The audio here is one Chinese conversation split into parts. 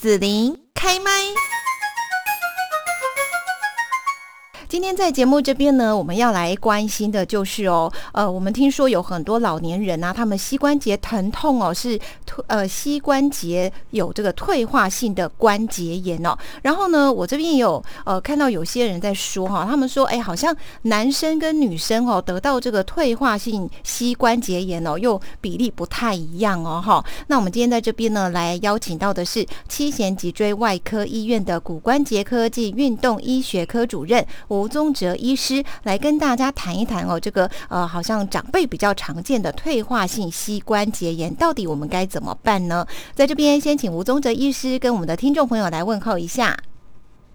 紫琳开麦。今天在节目这边呢，我们要来关心的就是哦，呃，我们听说有很多老年人啊，他们膝关节疼痛哦，是退呃膝关节有这个退化性的关节炎哦。然后呢，我这边有呃看到有些人在说哈，他们说哎，好像男生跟女生哦得到这个退化性膝关节炎哦，又比例不太一样哦哈。那我们今天在这边呢，来邀请到的是七贤脊椎外科医院的骨关节科暨运动医学科主任。吴宗哲医师来跟大家谈一谈哦，这个呃，好像长辈比较常见的退化性膝关节炎，到底我们该怎么办呢？在这边先请吴宗哲医师跟我们的听众朋友来问候一下。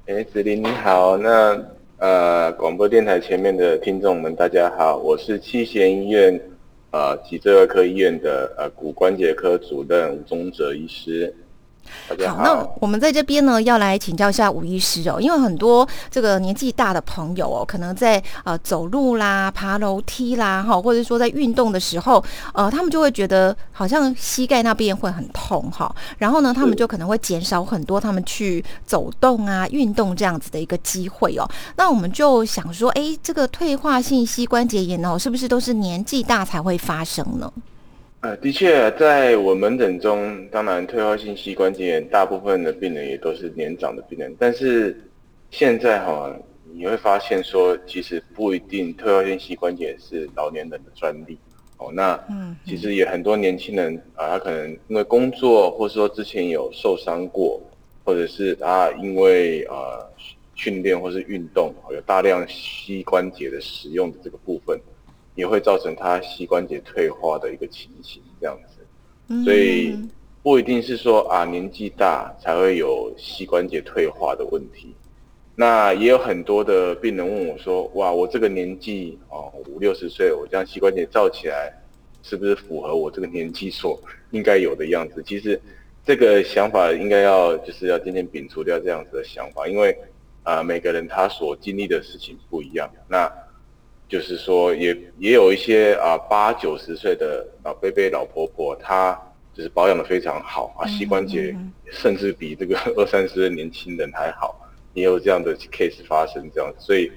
哎，子林你好，那呃，广播电台前面的听众们大家好，我是七贤医院呃脊椎外科医院的呃骨关节科主任吴宗哲医师。好，那我们在这边呢，要来请教一下吴医师哦，因为很多这个年纪大的朋友哦，可能在呃走路啦、爬楼梯啦，哈，或者说在运动的时候，呃，他们就会觉得好像膝盖那边会很痛哈，然后呢，他们就可能会减少很多他们去走动啊、运动这样子的一个机会哦。那我们就想说，哎，这个退化性膝关节炎哦，是不是都是年纪大才会发生呢？呃，的确，在我门诊中，当然退化性膝关节炎大部分的病人也都是年长的病人，但是现在哈，你会发现说，其实不一定退化性膝关节是老年人的专利哦。那嗯其实也很多年轻人啊，他可能因为工作，或者说之前有受伤过，或者是他因为呃训练或是运动有大量膝关节的使用的这个部分。也会造成他膝关节退化的一个情形，这样子，所以不一定是说啊年纪大才会有膝关节退化的问题。那也有很多的病人问我说：“哇，我这个年纪哦五六十岁，我这样膝关节照起来，是不是符合我这个年纪所应该有的样子？”其实这个想法应该要就是要渐渐摒除掉这样子的想法，因为啊每个人他所经历的事情不一样。那就是说，也也有一些啊八九十岁的老伯伯、老婆婆，她就是保养的非常好啊，膝关节甚至比这个 二三十的年轻人还好，也有这样的 case 发生，这样，所以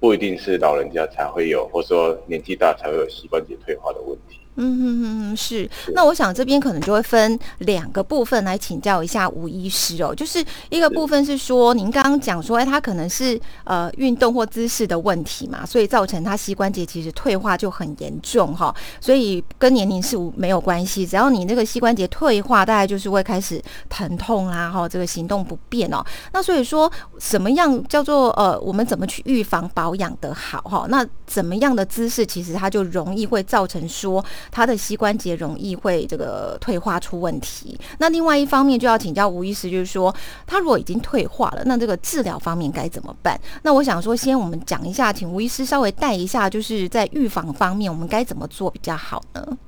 不一定是老人家才会有，或者说年纪大才会有膝关节退化的问题。嗯哼哼哼，是。那我想这边可能就会分两个部分来请教一下吴医师哦。就是一个部分是说，您刚刚讲说，哎，他可能是呃运动或姿势的问题嘛，所以造成他膝关节其实退化就很严重哈。所以跟年龄是无没有关系，只要你那个膝关节退化，大概就是会开始疼痛啦，哈，这个行动不便哦。那所以说，什么样叫做呃，我们怎么去预防保养的好哈？那怎么样的姿势，其实它就容易会造成说。他的膝关节容易会这个退化出问题。那另外一方面就要请教吴医师，就是说他如果已经退化了，那这个治疗方面该怎么办？那我想说，先我们讲一下，请吴医师稍微带一下，就是在预防方面，我们该怎么做比较好呢？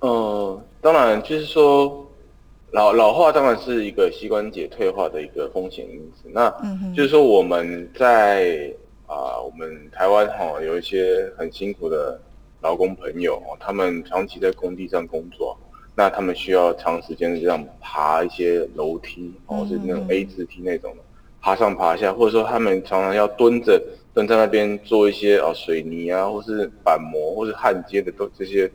呃，当然就是说老老化当然是一个膝关节退化的一个风险因子。那就是说我们在啊，我们台湾哈有一些很辛苦的。劳工朋友哦，他们长期在工地上工作，那他们需要长时间的这样爬一些楼梯，哦，是那种 A 字梯那种的，爬上爬下，或者说他们常常要蹲着蹲在那边做一些啊水泥啊，或是板模，或是焊接的都这些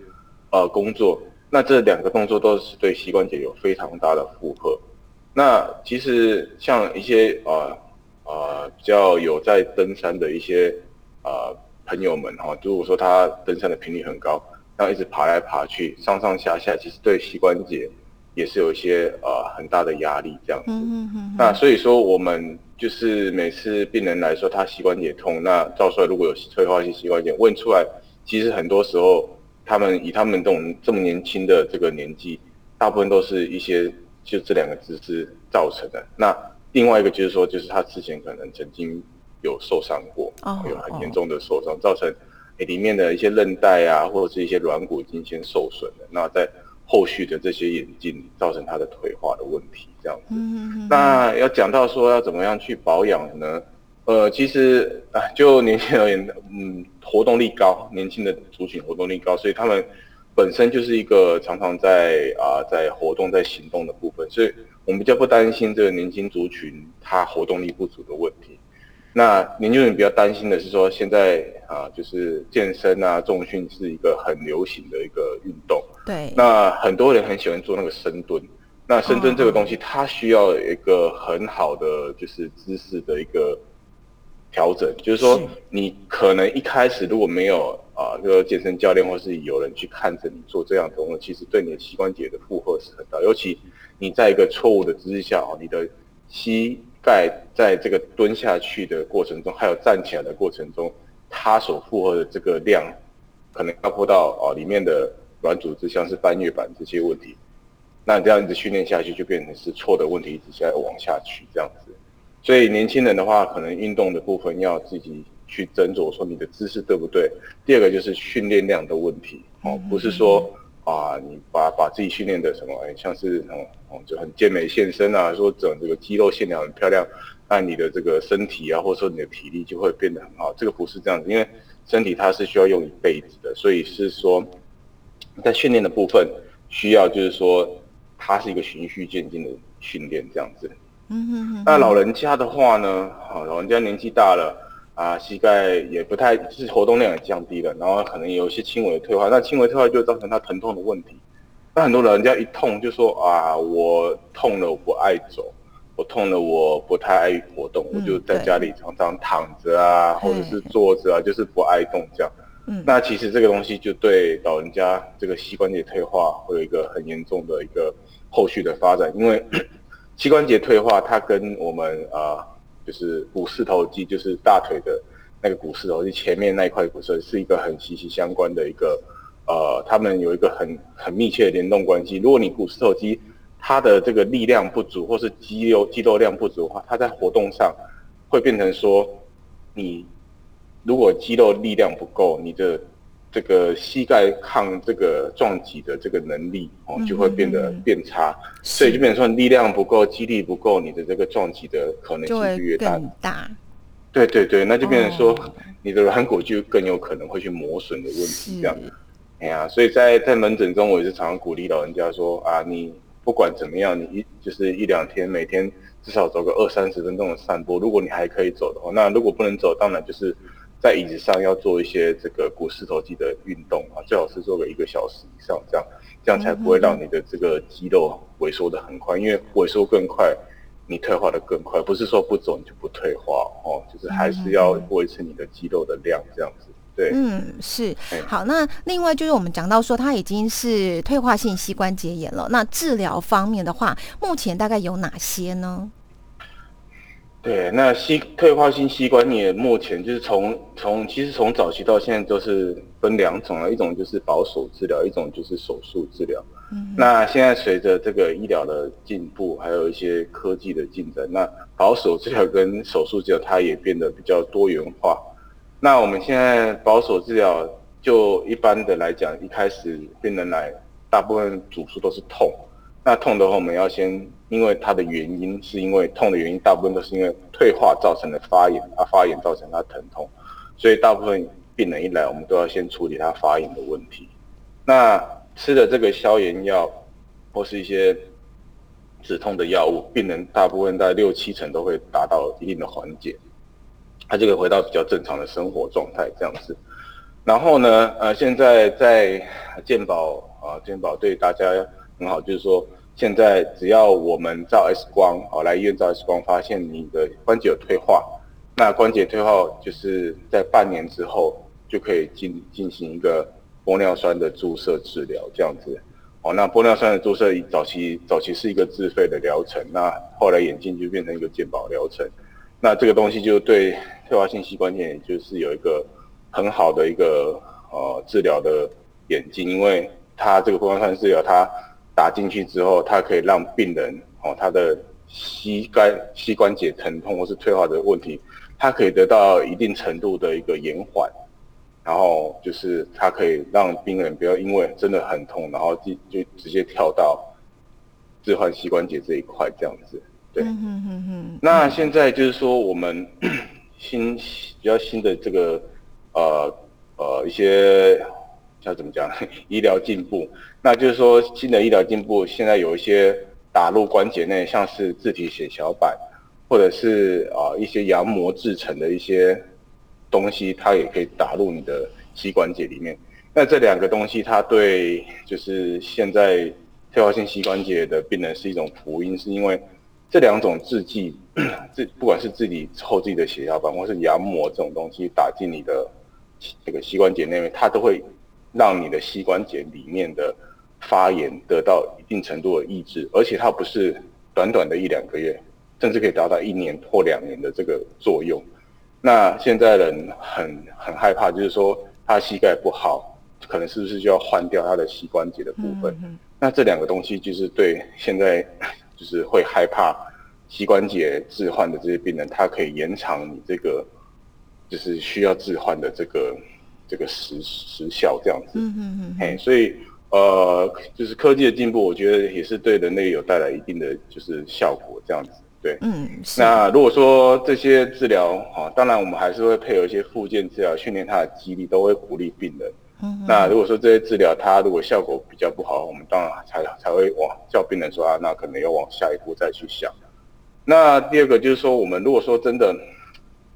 呃工作，那这两个动作都是对膝关节有非常大的负荷。那其实像一些呃呃比较有在登山的一些呃。朋友们哈，如果说他登山的频率很高，然后一直爬来爬去，上上下下，其实对膝关节也是有一些呃很大的压力这样子。那所以说，我们就是每次病人来说他膝关节痛，那照出来如果有退化性膝关节，问出来，其实很多时候他们以他们这种这么年轻的这个年纪，大部分都是一些就这两个姿势造成的。那另外一个就是说，就是他之前可能曾经。有受伤过，哦有很严重的受伤，造成里面的一些韧带啊，或者是一些软骨已经先受损了。那在后续的这些眼镜造成他的退化的问题，这样子。那要讲到说要怎么样去保养呢？呃，其实啊，就年轻而言，嗯，活动力高，年轻的族群活动力高，所以他们本身就是一个常常在啊在活动在行动的部分，所以我们比较不担心这个年轻族群他活动力不足的问题。那年轻人比较担心的是说，现在啊，就是健身啊、重训是一个很流行的一个运动。对。那很多人很喜欢做那个深蹲。那深蹲这个东西，它需要一个很好的就是姿势的一个调整。就是说，你可能一开始如果没有啊，这个健身教练或是有人去看着你做这样的动作，其实对你的膝关节的负荷是很大，尤其。你在一个错误的姿势下哦，你的膝在在这个蹲下去的过程中，还有站起来的过程中，它所负荷的这个量，可能包括到哦里面的软组织，像是半月板这些问题。那这样一直训练下去，就变成是错的问题，一直在往下去这样子。所以年轻人的话，可能运动的部分要自己去斟酌，说你的姿势对不对。第二个就是训练量的问题哦，不是说。啊，你把把自己训练的什么，哎，像是哦哦，就很健美健身啊，说整这个肌肉线条很漂亮，那你的这个身体啊，或者说你的体力就会变得很好。这个不是这样子，因为身体它是需要用一辈子的，所以是说在训练的部分需要就是说它是一个循序渐进的训练这样子。嗯哼哼。那老人家的话呢，啊，老人家年纪大了。啊，膝盖也不太，就是活动量也降低了，然后可能有一些轻微的退化，那轻微退化就造成他疼痛的问题。那很多人家一痛就说啊，我痛了，我不爱走，我痛了，我不太爱活动，我就在家里常常躺着啊，或者是坐着啊，就是不爱动这样。嗯，那其实这个东西就对老人家这个膝关节退化会有一个很严重的一个后续的发展，因为 膝关节退化它跟我们啊。就是股四头肌，就是大腿的那个股四头肌前面那一块骨髓，是一个很息息相关的一个，呃，他们有一个很很密切的联动关系。如果你股四头肌它的这个力量不足，或是肌肉肌肉量不足的话，它在活动上会变成说，你如果肌肉力量不够，你的这个膝盖抗这个撞击的这个能力哦，就会变得变差，所以就变成说力量不够，肌力不够，你的这个撞击的可能性就越大。大，对对对，那就变成说你的软骨就更有可能会去磨损的问题这样。哎呀，所以在在门诊中，我也是常常鼓励老人家说啊，你不管怎么样，你一就是一两天，每天至少走个二三十分钟的散步。如果你还可以走的话，那如果不能走，当然就是。在椅子上要做一些这个股四头肌的运动啊，最好是做个一个小时以上，这样这样才不会让你的这个肌肉萎缩的很快，因为萎缩更快，你退化的更快。不是说不走你就不退化哦，就是还是要维持你的肌肉的量这样子。对，嗯，是。好，那另外就是我们讲到说，它已经是退化性膝关节炎了。那治疗方面的话，目前大概有哪些呢？对，那膝退化性膝关节目前就是从从其实从早期到现在都是分两种了，一种就是保守治疗，一种就是手术治疗。嗯，那现在随着这个医疗的进步，还有一些科技的进展，那保守治疗跟手术治疗它也变得比较多元化。那我们现在保守治疗就一般的来讲，一开始病人来，大部分主诉都是痛。那痛的话，我们要先，因为它的原因是因为痛的原因，大部分都是因为退化造成的发炎，啊发炎造成它疼痛，所以大部分病人一来，我们都要先处理他发炎的问题。那吃的这个消炎药或是一些止痛的药物，病人大部分在六七成都会达到一定的缓解，他就会回到比较正常的生活状态这样子。然后呢，呃，现在在健保啊，健保对大家。很好，就是说，现在只要我们照 X 光，哦来医院照 X 光，发现你的关节有退化，那关节退化就是在半年之后就可以进进行一个玻尿酸的注射治疗，这样子。哦，那玻尿酸的注射早期早期是一个自费的疗程，那后来眼镜就变成一个健保疗程。那这个东西就对退化性膝关节就是有一个很好的一个呃治疗的眼镜，因为它这个玻尿酸治疗它。打进去之后，它可以让病人哦，他的膝盖膝关节疼痛或是退化的问题，它可以得到一定程度的一个延缓，然后就是它可以让病人不要因为真的很痛，然后就就直接跳到置换膝关节这一块这样子。对，那现在就是说我们 新比较新的这个呃呃一些。要怎么讲？医疗进步，那就是说新的医疗进步，现在有一些打入关节内，像是自体血小板，或者是啊一些羊膜制成的一些东西，它也可以打入你的膝关节里面。那这两个东西，它对就是现在退化性膝关节的病人是一种福音，是因为这两种制剂，这不管是自己抽自己的血小板，或是羊膜这种东西打进你的这个膝关节内面，它都会让你的膝关节里面的。发炎得到一定程度的抑制，而且它不是短短的一两个月，甚至可以达到一年或两年的这个作用。那现在人很很害怕，就是说他膝盖不好，可能是不是就要换掉他的膝关节的部分？那这两个东西就是对现在就是会害怕膝关节置换的这些病人，它可以延长你这个就是需要置换的这个这个时时效这样子。嗯嗯嗯。哎，所以。呃，就是科技的进步，我觉得也是对人类有带来一定的就是效果，这样子，对，嗯。那如果说这些治疗，啊，当然我们还是会配合一些附件治疗，训练他的肌力，都会鼓励病人。嗯。那如果说这些治疗它如果效果比较不好，我们当然才才会往叫病人说啊，那可能要往下一步再去想。那第二个就是说，我们如果说真的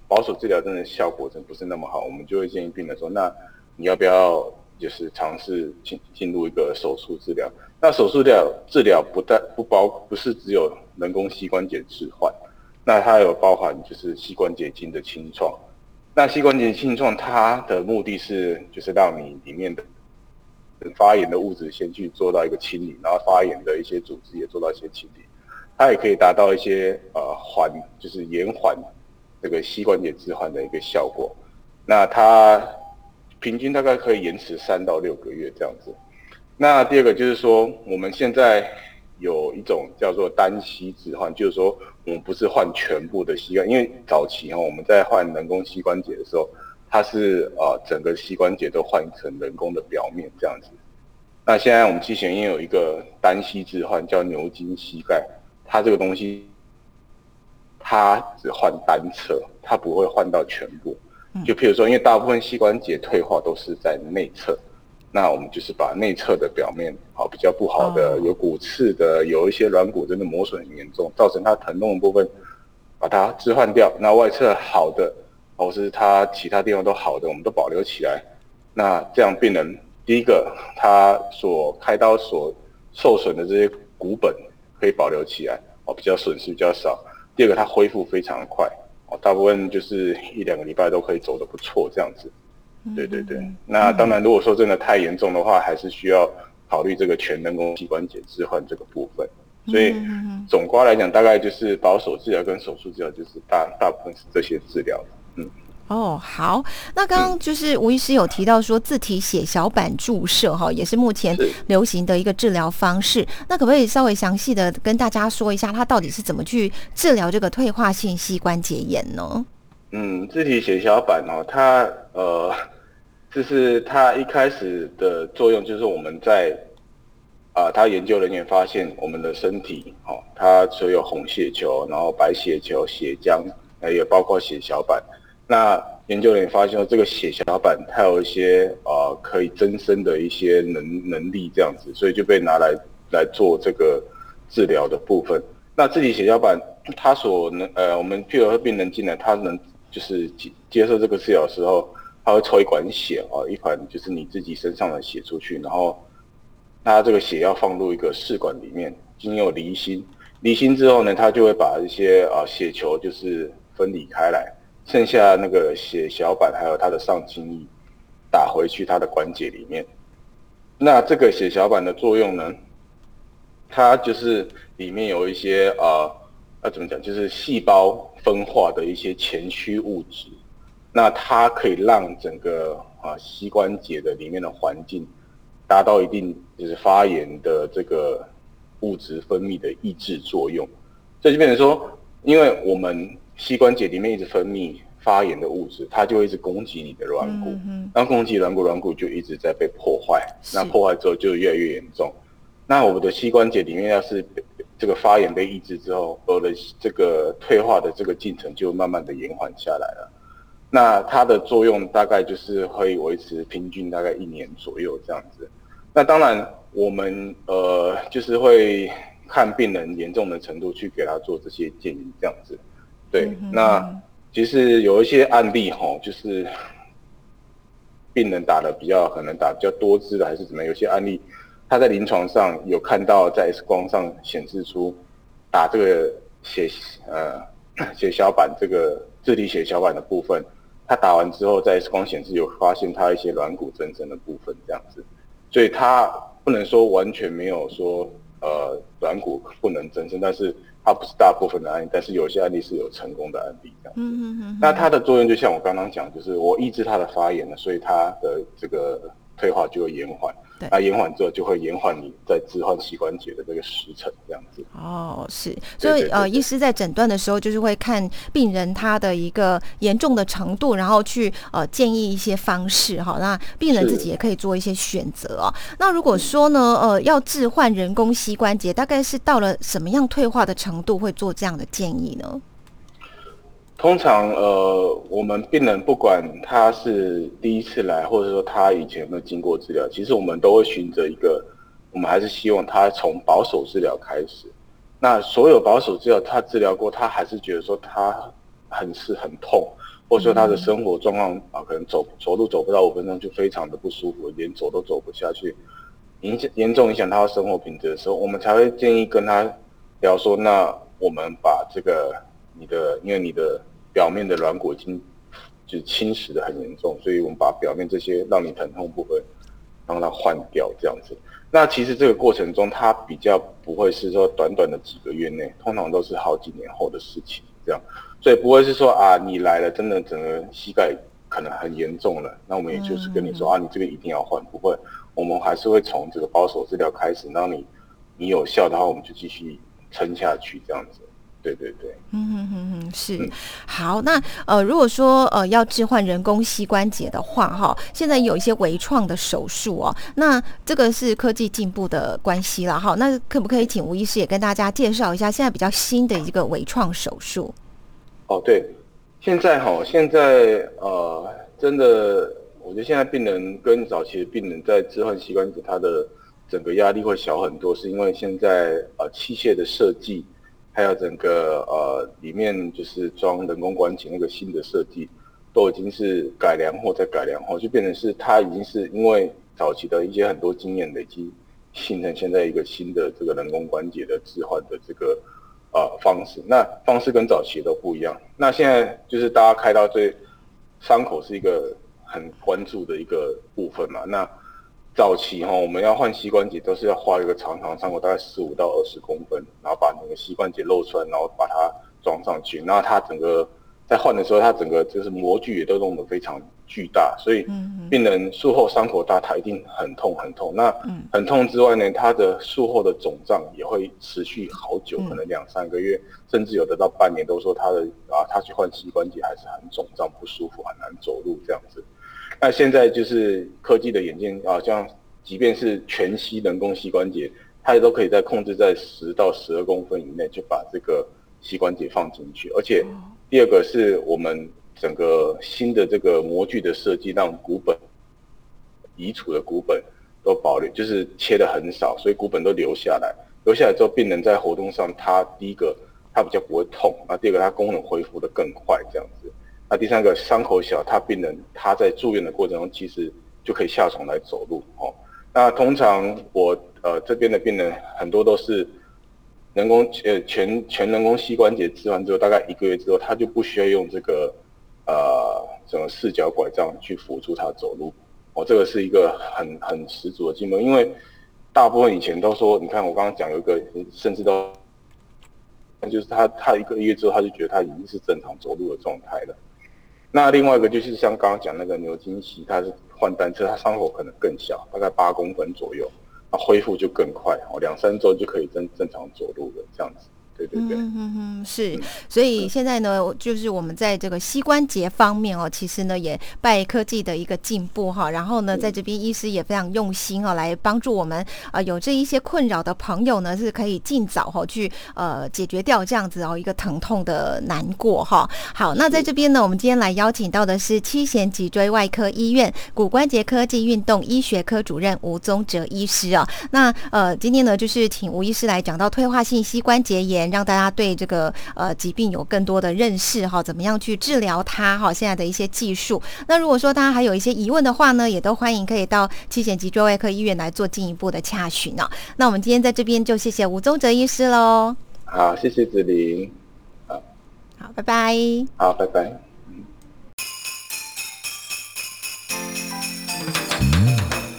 保守治疗真的效果真不是那么好，我们就会建议病人说，那你要不要？就是尝试进进入一个手术治疗，那手术疗治疗不但不包不是只有人工膝关节置换，那它有包含就是膝关节筋的清创。那膝关节清创它的目的是就是让你里面的发炎的物质先去做到一个清理，然后发炎的一些组织也做到一些清理，它也可以达到一些呃缓就是延缓这个膝关节置换的一个效果。那它。平均大概可以延迟三到六个月这样子。那第二个就是说，我们现在有一种叫做单膝置换，就是说我们不是换全部的膝盖，因为早期哈我们在换人工膝关节的时候，它是呃整个膝关节都换成人工的表面这样子。那现在我们机器人也有一个单膝置换，叫牛津膝盖，它这个东西它只换单侧，它不会换到全部。就譬如说，因为大部分膝关节退化都是在内侧，那我们就是把内侧的表面，好比较不好的，有骨刺的，有一些软骨真的磨损很严重，造成它疼痛的部分，把它置换掉。那外侧好的，或是它其他地方都好的，我们都保留起来。那这样病人，第一个他所开刀所受损的这些骨本可以保留起来，哦，比较损失比较少。第二个，它恢复非常快。哦，大部分就是一两个礼拜都可以走得不错这样子，对对对。那当然，如果说真的太严重的话，还是需要考虑这个全人工膝关节置换这个部分。所以总括来讲，大概就是保守治疗跟手术治疗，就是大大部分是这些治疗。嗯。哦，好，那刚刚就是吴医师有提到说自体血小板注射哈，也是目前流行的一个治疗方式。那可不可以稍微详细的跟大家说一下，它到底是怎么去治疗这个退化性膝关节炎呢？嗯，自体血小板哦，它呃，就是它一开始的作用就是我们在啊，他研究人员发现我们的身体哦，它所有红血球，然后白血球、血浆，还有包括血小板。那研究人员发现说，这个血小板它有一些啊可以增生的一些能能力，这样子，所以就被拿来来做这个治疗的部分。那自体血小板它所能呃，我们譬如说病人进来，他能就是接接受这个治疗的时候，他会抽一管血啊，一管就是你自己身上的血出去，然后他这个血要放入一个试管里面，经由离心，离心之后呢，他就会把一些啊血球就是分离开来。剩下那个血小板还有它的上清液打回去它的关节里面，那这个血小板的作用呢？它就是里面有一些啊，要怎么讲？就是细胞分化的一些前驱物质，那它可以让整个啊膝关节的里面的环境达到一定就是发炎的这个物质分泌的抑制作用。这就变成说，因为我们膝关节里面一直分泌发炎的物质，它就会一直攻击你的软骨，然后攻击软骨，软骨就一直在被破坏。那破坏之后就越来越严重。那我们的膝关节里面要是这个发炎被抑制之后，我的这个退化的这个进程就慢慢的延缓下来了。那它的作用大概就是会维持平均大概一年左右这样子。那当然我们呃就是会看病人严重的程度去给他做这些建议，这样子。对，那其实有一些案例哈，就是病人打的比较可能打比较多支的，还是怎么？有些案例他在临床上有看到在 X 光上显示出打这个血呃血小板这个自体血小板的部分，他打完之后在 X 光显示有发现他一些软骨增生的部分这样子，所以他不能说完全没有说呃软骨不能增生，但是。它不是大部分的案例，但是有些案例是有成功的案例这样。嗯嗯嗯。那它的作用就像我刚刚讲，就是我抑制它的发炎了，所以它的这个退化就会延缓。那延缓之后就会延缓你在置换膝关节的这个时程，这样子。哦，是，所以呃，医师在诊断的时候，就是会看病人他的一个严重的程度，然后去呃建议一些方式哈。那病人自己也可以做一些选择哦。那如果说呢，呃，要置换人工膝关节，大概是到了什么样退化的程度会做这样的建议呢？通常，呃，我们病人不管他是第一次来，或者说他以前有没有经过治疗，其实我们都会循着一个，我们还是希望他从保守治疗开始。那所有保守治疗他治疗过，他还是觉得说他很是很痛，或者说他的生活状况啊，可能走走路走不到五分钟就非常的不舒服，连走都走不下去，影响严重影响他的生活品质的时候，我们才会建议跟他聊说，那我们把这个你的，因为你的。表面的软骨已经就侵蚀的很严重，所以我们把表面这些让你疼痛部分让它换掉，这样子。那其实这个过程中，它比较不会是说短短的几个月内，通常都是好几年后的事情，这样。所以不会是说啊，你来了，真的整个膝盖可能很严重了，那我们也就是跟你说啊，你这个一定要换，不会，我们还是会从这个保守治疗开始，然后你你有效的话，我们就继续撑下去，这样子。对对对，嗯哼哼哼，是好。那呃，如果说呃要置换人工膝关节的话，哈，现在有一些微创的手术哦。那这个是科技进步的关系了，哈。那可不可以请吴医师也跟大家介绍一下现在比较新的一个微创手术？哦，对，现在哈，现在呃，真的，我觉得现在病人跟早期的病人在置换膝关节，他的整个压力会小很多，是因为现在呃器械的设计。还有整个呃里面就是装人工关节那个新的设计，都已经是改良后再改良后，就变成是它已经是因为早期的一些很多经验累积，形成现在一个新的这个人工关节的置换的这个呃方式。那方式跟早期都不一样。那现在就是大家开刀最伤口是一个很关注的一个部分嘛。那早期哈，我们要换膝关节都是要画一个长长伤口，大概十五到二十公分，然后把那个膝关节露出来，然后把它装上去。那它整个在换的时候，它整个就是模具也都弄得非常巨大，所以病人术后伤口大，他一定很痛很痛。那很痛之外呢，他的术后的肿胀也会持续好久，可能两三个月，甚至有的到半年，都说他的啊，他去换膝关节还是很肿胀不舒服，很难走路这样子。那现在就是科技的演进啊，像即便是全息人工膝关节，它也都可以在控制在十到十二公分以内就把这个膝关节放进去。而且第二个是我们整个新的这个模具的设计，让骨本移除的骨本都保留，就是切的很少，所以骨本都留下来。留下来之后，病人在活动上，他第一个他比较不会痛，那第二个他功能恢复的更快，这样子。那第三个伤口小，他病人他在住院的过程中，其实就可以下床来走路哦。那通常我呃这边的病人很多都是人工呃全全人工膝关节置完之后，大概一个月之后，他就不需要用这个呃什么四脚拐杖去辅助他走路哦。这个是一个很很十足的进步，因为大部分以前都说，你看我刚刚讲有一个，甚至都那就是他他一个月之后，他就觉得他已经是正常走路的状态了。那另外一个就是像刚刚讲那个牛津席，它是换单车，它伤口可能更小，大概八公分左右，那恢复就更快，哦，两三周就可以正正常走路了，这样子。对对对，嗯嗯嗯，是，所以现在呢，就是我们在这个膝关节方面哦，其实呢也拜科技的一个进步哈，然后呢，在这边医师也非常用心哦，来帮助我们啊有这一些困扰的朋友呢，是可以尽早哈去呃解决掉这样子哦一个疼痛的难过哈。好，那在这边呢，我们今天来邀请到的是七贤脊椎外科医院骨关节科技运动医学科主任吴宗哲医师啊。那呃，今天呢，就是请吴医师来讲到退化性膝关节炎。让大家对这个呃疾病有更多的认识哈，怎么样去治疗它哈？现在的一些技术。那如果说大家还有一些疑问的话呢，也都欢迎可以到七贤脊椎外科医院来做进一步的洽询呢。那我们今天在这边就谢谢吴宗哲医师喽。好，谢谢子玲。好，好，拜拜。好，拜拜。